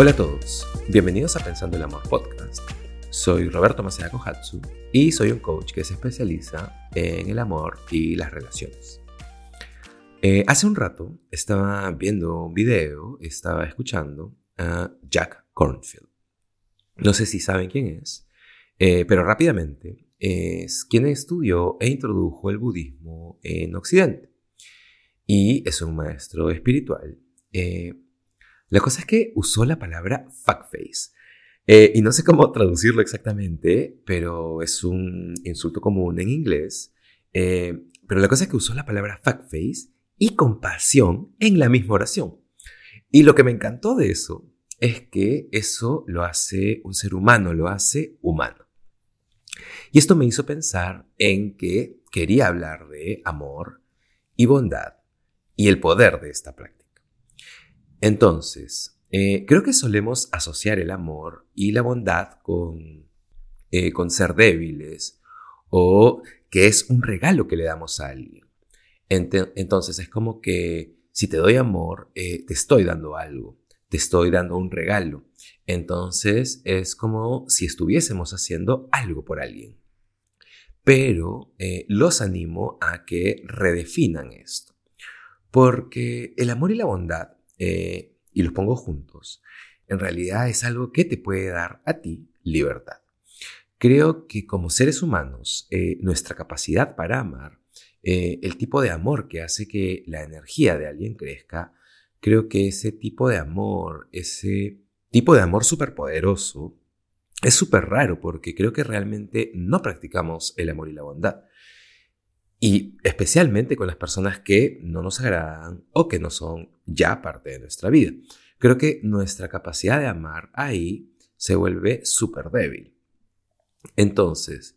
Hola a todos, bienvenidos a Pensando el Amor Podcast. Soy Roberto Macea Kohatsu y soy un coach que se especializa en el amor y las relaciones. Eh, hace un rato estaba viendo un video, estaba escuchando a Jack Cornfield. No sé si saben quién es, eh, pero rápidamente es quien estudió e introdujo el budismo en Occidente. Y es un maestro espiritual. Eh, la cosa es que usó la palabra fuckface. Eh, y no sé cómo traducirlo exactamente, pero es un insulto común en inglés. Eh, pero la cosa es que usó la palabra fuckface y compasión en la misma oración. Y lo que me encantó de eso es que eso lo hace un ser humano, lo hace humano. Y esto me hizo pensar en que quería hablar de amor y bondad y el poder de esta práctica. Entonces, eh, creo que solemos asociar el amor y la bondad con, eh, con ser débiles o que es un regalo que le damos a alguien. entonces es como que si te doy amor, eh, te estoy dando algo, te estoy dando un regalo. Entonces es como si estuviésemos haciendo algo por alguien. Pero los animo a que redefinan esto. Porque el amor y la bondad y los pongo juntos, en realidad es algo que te puede dar a ti libertad. Creo que como seres humanos, eh, nuestra capacidad para amar, eh, el tipo de amor que hace que la energía de alguien crezca, creo que ese tipo de amor, ese tipo de amor superpoderoso, es súper raro porque creo que realmente no practicamos el amor y la bondad. Y especialmente con las personas que no nos agradan o que no son ya parte de nuestra vida. Creo que nuestra capacidad de amar ahí se vuelve súper débil. Entonces,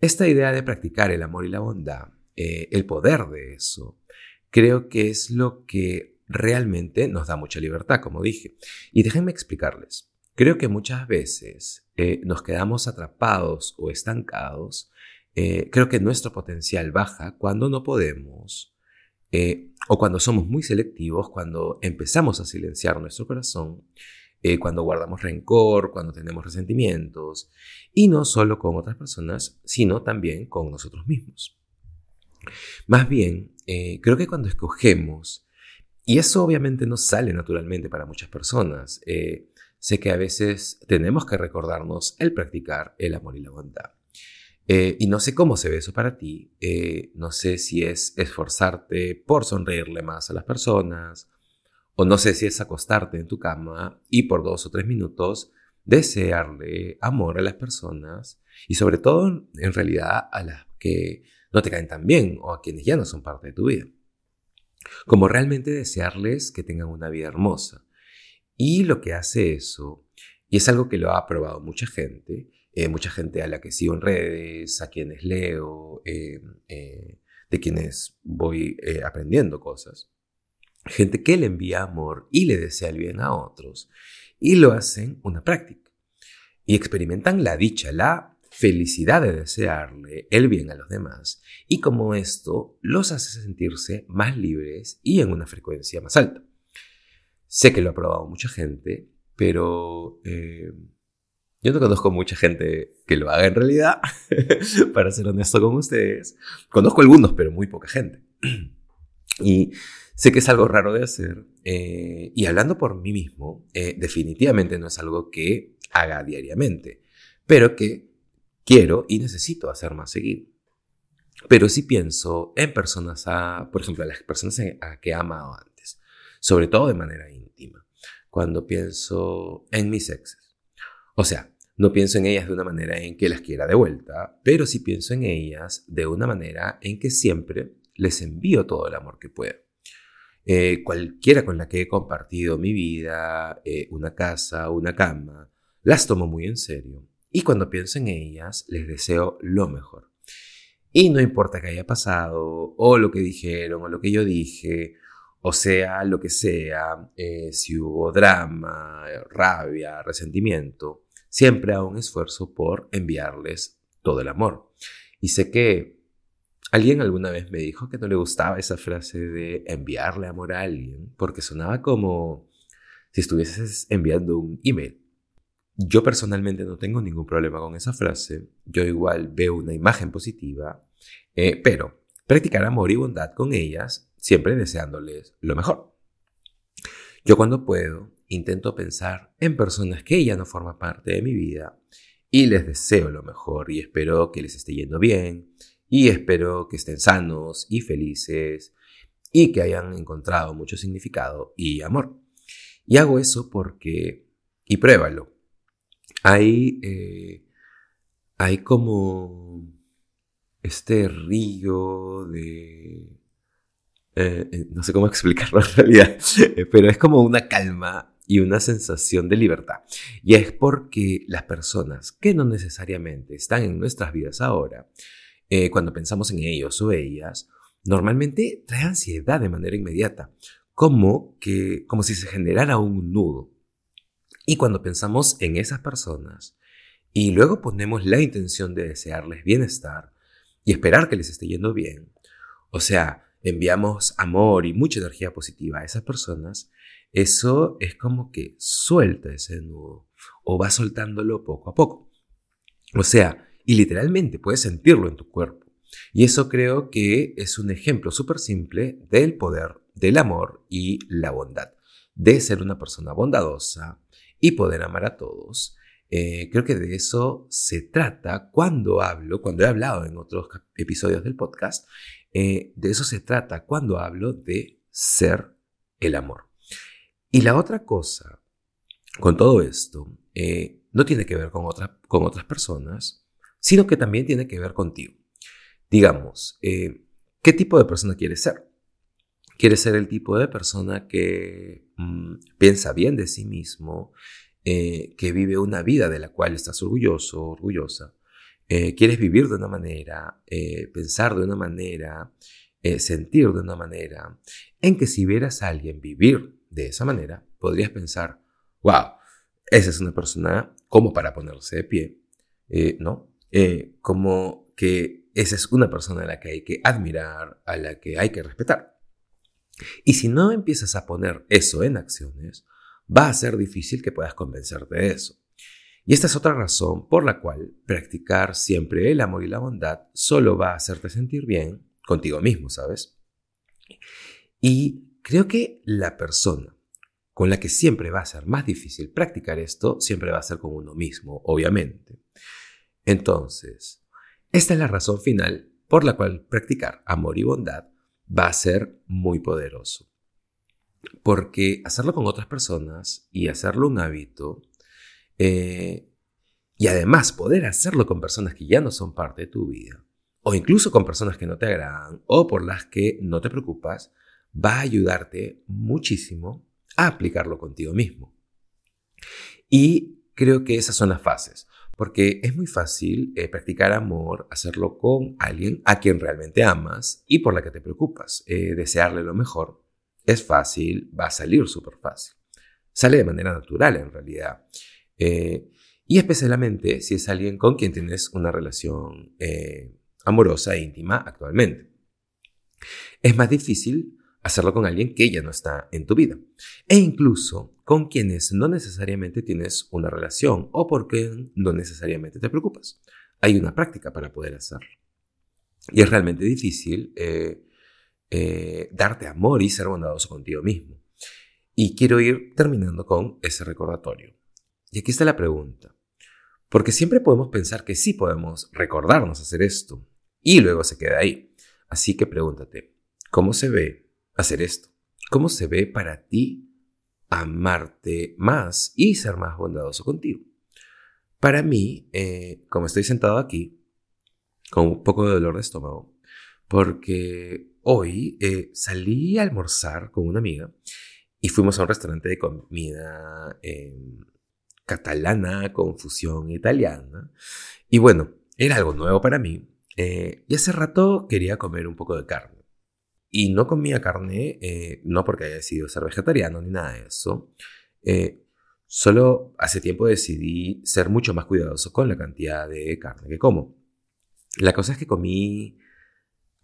esta idea de practicar el amor y la bondad, eh, el poder de eso, creo que es lo que realmente nos da mucha libertad, como dije. Y déjenme explicarles. Creo que muchas veces eh, nos quedamos atrapados o estancados eh, creo que nuestro potencial baja cuando no podemos eh, o cuando somos muy selectivos, cuando empezamos a silenciar nuestro corazón, eh, cuando guardamos rencor, cuando tenemos resentimientos, y no solo con otras personas, sino también con nosotros mismos. Más bien, creo que cuando escogemos, y eso obviamente no sale naturalmente para muchas personas, sé que a veces tenemos que recordarnos el practicar el amor y la bondad. Eh, y no sé cómo se ve eso para ti. Eh, no sé si es esforzarte por sonreírle más a las personas. O no sé si es acostarte en tu cama y por dos o tres minutos desearle amor a las personas. Y sobre todo, en realidad, a las que no te caen tan bien o a quienes ya no son parte de tu vida. Como realmente desearles que tengan una vida hermosa. Y lo que hace eso, y es algo que lo ha probado mucha gente, eh, mucha gente a la que sigo en redes, a quienes leo, eh, eh, de quienes voy aprendiendo cosas. Gente que le envía amor y le desea el bien a otros y lo hacen una práctica. Y experimentan la dicha, la felicidad de desearle el bien a los demás y como esto los hace sentirse más libres y en una frecuencia más alta. Sé que lo ha probado mucha gente, pero yo no conozco mucha gente que lo haga en realidad, para ser honesto con ustedes. Conozco algunos, pero muy poca gente. y sé que es algo raro de hacer. Eh, y hablando por mí mismo, eh, definitivamente no es algo que haga diariamente, pero que quiero y necesito hacer más seguido. Pero sí pienso en personas, a, por ejemplo, a las personas a que he amado antes, sobre todo de manera íntima, cuando pienso en mis exes. O sea, no pienso en ellas de una manera en que las quiera de vuelta, pero sí pienso en ellas de una manera en que siempre les envío todo el amor que puedo. Eh, cualquiera con la que he compartido mi vida, eh, una casa, una cama, las tomo muy en serio. Y cuando pienso en ellas, les deseo lo mejor. Y no importa qué haya pasado, o lo que dijeron, o lo que yo dije, o sea, lo que sea, eh, si hubo drama, rabia, resentimiento, siempre hago un esfuerzo por enviarles todo el amor. Y sé que alguien alguna vez me dijo que no le gustaba esa frase de enviarle amor a alguien, porque sonaba como si estuvieses enviando un email. Yo personalmente no tengo ningún problema con esa frase, yo igual veo una imagen positiva, eh, pero practicar amor y bondad con ellas, siempre deseándoles lo mejor. Yo cuando puedo intento pensar en personas que ya no forman parte de mi vida y les deseo lo mejor y espero que les esté yendo bien y espero que estén sanos y felices y que hayan encontrado mucho significado y amor. Y hago eso porque, y pruébalo, hay, eh, hay como este río de... Eh, eh, no sé cómo explicarlo en realidad, pero es como una calma y una sensación de libertad. Y es porque las personas que no necesariamente están en nuestras vidas ahora, cuando pensamos en ellos o ellas, normalmente trae ansiedad de manera inmediata, como, que, como si se generara un nudo. Y cuando pensamos en esas personas y luego ponemos la intención de desearles bienestar, y esperar que les esté yendo bien, o sea, enviamos amor y mucha energía positiva a esas personas, eso es como que suelta ese nudo o va soltándolo poco a poco. O sea, y literalmente puedes sentirlo en tu cuerpo. Y eso creo que es un ejemplo súper simple del poder del amor y la bondad, de ser una persona bondadosa y poder amar a todos eh, creo que de eso se trata cuando hablo, cuando he hablado en otros episodios del podcast, eh, de eso se trata cuando hablo de ser el amor. Y la otra cosa con todo esto eh, no tiene que ver con, con otras personas, sino que también tiene que ver contigo. Digamos, ¿qué tipo de persona quieres ser? ¿Quieres ser el tipo de persona que mm, piensa bien de sí mismo, eh, que vive una vida de la cual estás orgulloso, orgullosa. Eh, quieres vivir de una manera, eh, pensar de una manera, sentir de una manera, en que si vieras a alguien vivir de esa manera, podrías pensar, wow, esa es una persona como para ponerse de pie, ¿no? como que esa es una persona a la que hay que admirar, a la que hay que respetar. Y si no empiezas a poner eso en acciones, va a ser difícil que puedas convencerte de eso. Y esta es otra razón por la cual practicar siempre el amor y la bondad solo va a hacerte sentir bien contigo mismo, ¿sabes? Y creo que la persona con la que siempre va a ser más difícil practicar esto siempre va a ser con uno mismo, obviamente. Entonces, esta es la razón final por la cual practicar amor y bondad va a ser muy poderoso. Porque hacerlo con otras personas y hacerlo un hábito, eh, y además poder hacerlo con personas que ya no son parte de tu vida, o incluso con personas que no te agradan o por las que no te preocupas, va a ayudarte muchísimo a aplicarlo contigo mismo. Y creo que esas son las fases, porque es muy fácil eh, practicar amor, hacerlo con alguien a quien realmente amas y por la que te preocupas, eh, desearle lo mejor es fácil, va a salir súper fácil. Sale de manera natural en realidad. Eh, y especialmente si es alguien con quien tienes una relación amorosa e íntima actualmente. Es más difícil hacerlo con alguien que ya no está en tu vida. E incluso con quienes no necesariamente tienes una relación o porque no necesariamente te preocupas. Hay una práctica para poder hacerlo. Y es realmente difícil eh, eh, darte amor y ser bondadoso contigo mismo. Y quiero ir terminando con ese recordatorio. Y aquí está la pregunta. Porque siempre podemos pensar que sí podemos recordarnos hacer esto y luego se queda ahí. Así que pregúntate, ¿cómo se ve hacer esto? ¿Cómo se ve para ti amarte más y ser más bondadoso contigo? Para mí, eh, como estoy sentado aquí, con un poco de dolor de estómago, porque hoy eh, salí a almorzar con una amiga y fuimos a un restaurante de comida em, catalana con fusión italiana. Y bueno, era algo nuevo para mí. Eh, y hace rato quería comer un poco de carne. Y no comía carne, eh, no porque haya decidido ser vegetariano ni nada de eso. solo hace tiempo decidí ser mucho más cuidadoso con la cantidad de carne que como. La cosa es que comí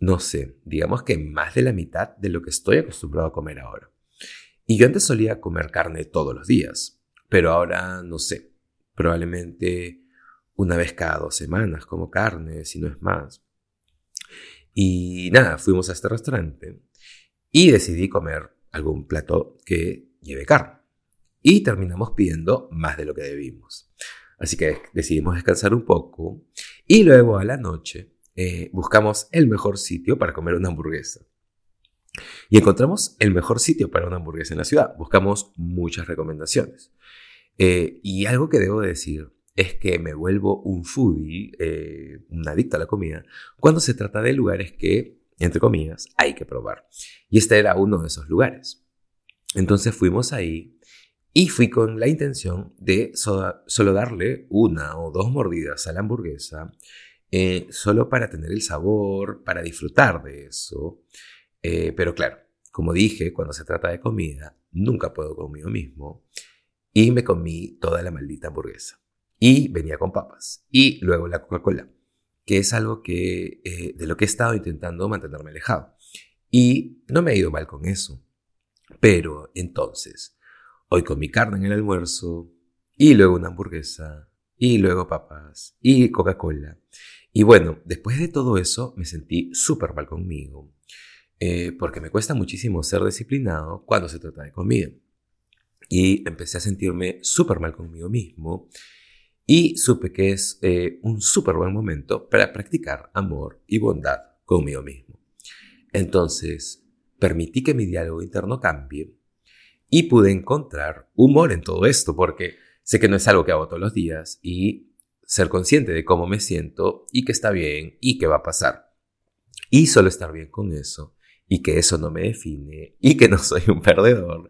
no sé, digamos que más de la mitad de lo que estoy acostumbrado a comer ahora. Y yo antes solía comer carne todos los días, pero ahora no sé, probablemente una vez cada dos semanas como carne, si no es más. Y nada, fuimos a este restaurante y decidí comer algún plato que lleve carne. Y terminamos pidiendo más de lo que debimos. Así que decidimos descansar un poco y luego a la noche eh, buscamos el mejor sitio para comer una hamburguesa. Y encontramos el mejor sitio para una hamburguesa en la ciudad. Buscamos muchas recomendaciones. Eh, y algo que debo decir es que me vuelvo un foodie, eh, un adicto a la comida, cuando se trata de lugares que, entre comillas, hay que probar. Y este era uno de esos lugares. Entonces fuimos ahí y fui con la intención de solo darle una o dos mordidas a la hamburguesa, eh, solo para tener el sabor, para disfrutar de eso. Eh, pero claro, como dije, cuando se trata de comida, nunca puedo conmigo mismo. Y me comí toda la maldita hamburguesa. Y venía con papas. Y luego la Coca-Cola, que es algo que, eh, de lo que he estado intentando mantenerme alejado. Y no me ha ido mal con eso. Pero entonces, hoy comí carne en el almuerzo, y luego una hamburguesa, y luego papas, y Coca-Cola. Y bueno, después de todo eso me sentí súper mal conmigo, eh, porque me cuesta muchísimo ser disciplinado cuando se trata de comida. Y empecé a sentirme súper mal conmigo mismo y supe que es eh, un súper buen momento para practicar amor y bondad conmigo mismo. Entonces, permití que mi diálogo interno cambie y pude encontrar humor en todo esto, porque sé que no es algo que hago todos los días y ser consciente de cómo me siento y que está bien y que va a pasar. Y solo estar bien con eso y que eso no me define y que no soy un perdedor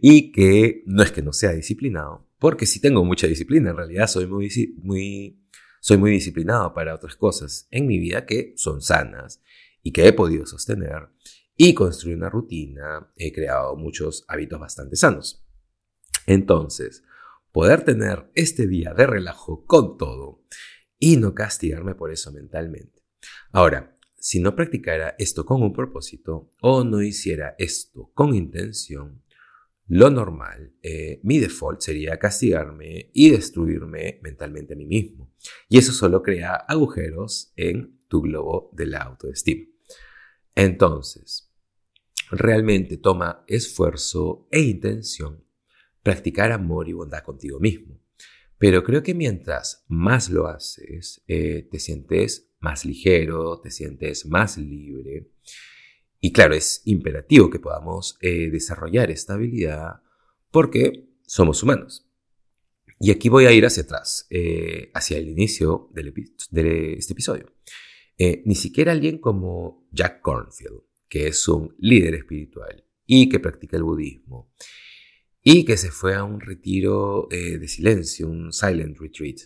y que no es que no sea disciplinado, porque sí tengo mucha disciplina, en realidad soy muy, soy muy disciplinado para otras cosas en mi vida que son sanas y que he podido sostener y construir una rutina, he creado muchos hábitos bastante sanos. Entonces, poder tener este día de relajo con todo y no castigarme por eso mentalmente. Ahora, si no practicara esto con un propósito o no hiciera esto con intención, lo normal, eh, mi default sería castigarme y destruirme mentalmente a mí mismo. Y eso solo crea agujeros en tu globo de la autoestima. Entonces, realmente toma esfuerzo e intención practicar amor y bondad contigo mismo. Pero creo que mientras más lo haces, eh, te sientes más ligero, te sientes más libre. Y claro, es imperativo que podamos eh, desarrollar esta habilidad porque somos humanos. Y aquí voy a ir hacia atrás, eh, hacia el inicio de este episodio. Eh, ni siquiera alguien como Jack Cornfield, que es un líder espiritual y que practica el budismo, y que se fue a un retiro de silencio, un silent retreat,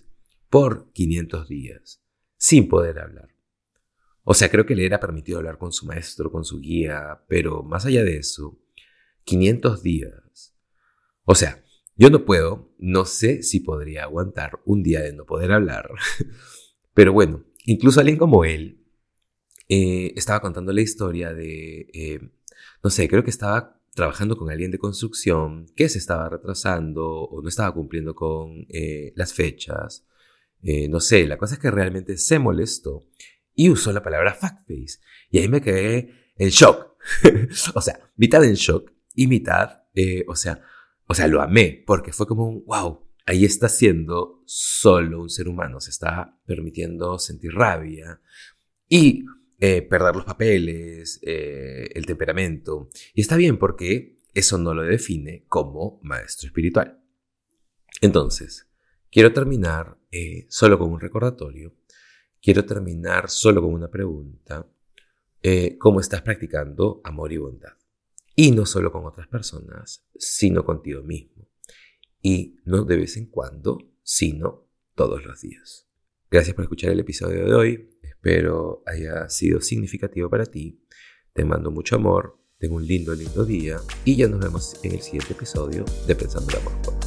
por 500 días sin poder hablar. O sea, creo que le era permitido hablar con su maestro, con su guía, pero más allá de eso, 500 días. O sea, yo no puedo, no sé si podría aguantar un día de no poder hablar, pero bueno, incluso alguien como él eh, estaba contando la historia de, eh, no sé, creo que estaba trabajando con alguien de construcción que se estaba retrasando o no estaba cumpliendo con eh, las fechas eh, no sé, la cosa es que realmente se molestó y usó la palabra fuckface. Y ahí me quedé en shock. o sea, mitad en shock y mitad, eh, o sea, o sea, lo amé porque fue como un wow. Ahí está siendo solo un ser humano, se está permitiendo sentir rabia y eh, perder los papeles, el temperamento. Y está bien porque eso no lo define como maestro espiritual. Entonces, Quiero terminar eh, solo con un recordatorio. Quiero terminar solo con una pregunta. Eh, ¿Cómo estás practicando amor y bondad? Y no solo con otras personas, sino contigo mismo. Y no de vez en cuando, sino todos los días. Gracias por escuchar el episodio de hoy. Espero haya sido significativo para ti. Te mando mucho amor. Tengo un lindo, lindo día. Y ya nos vemos en el siguiente episodio de Pensando el Amor.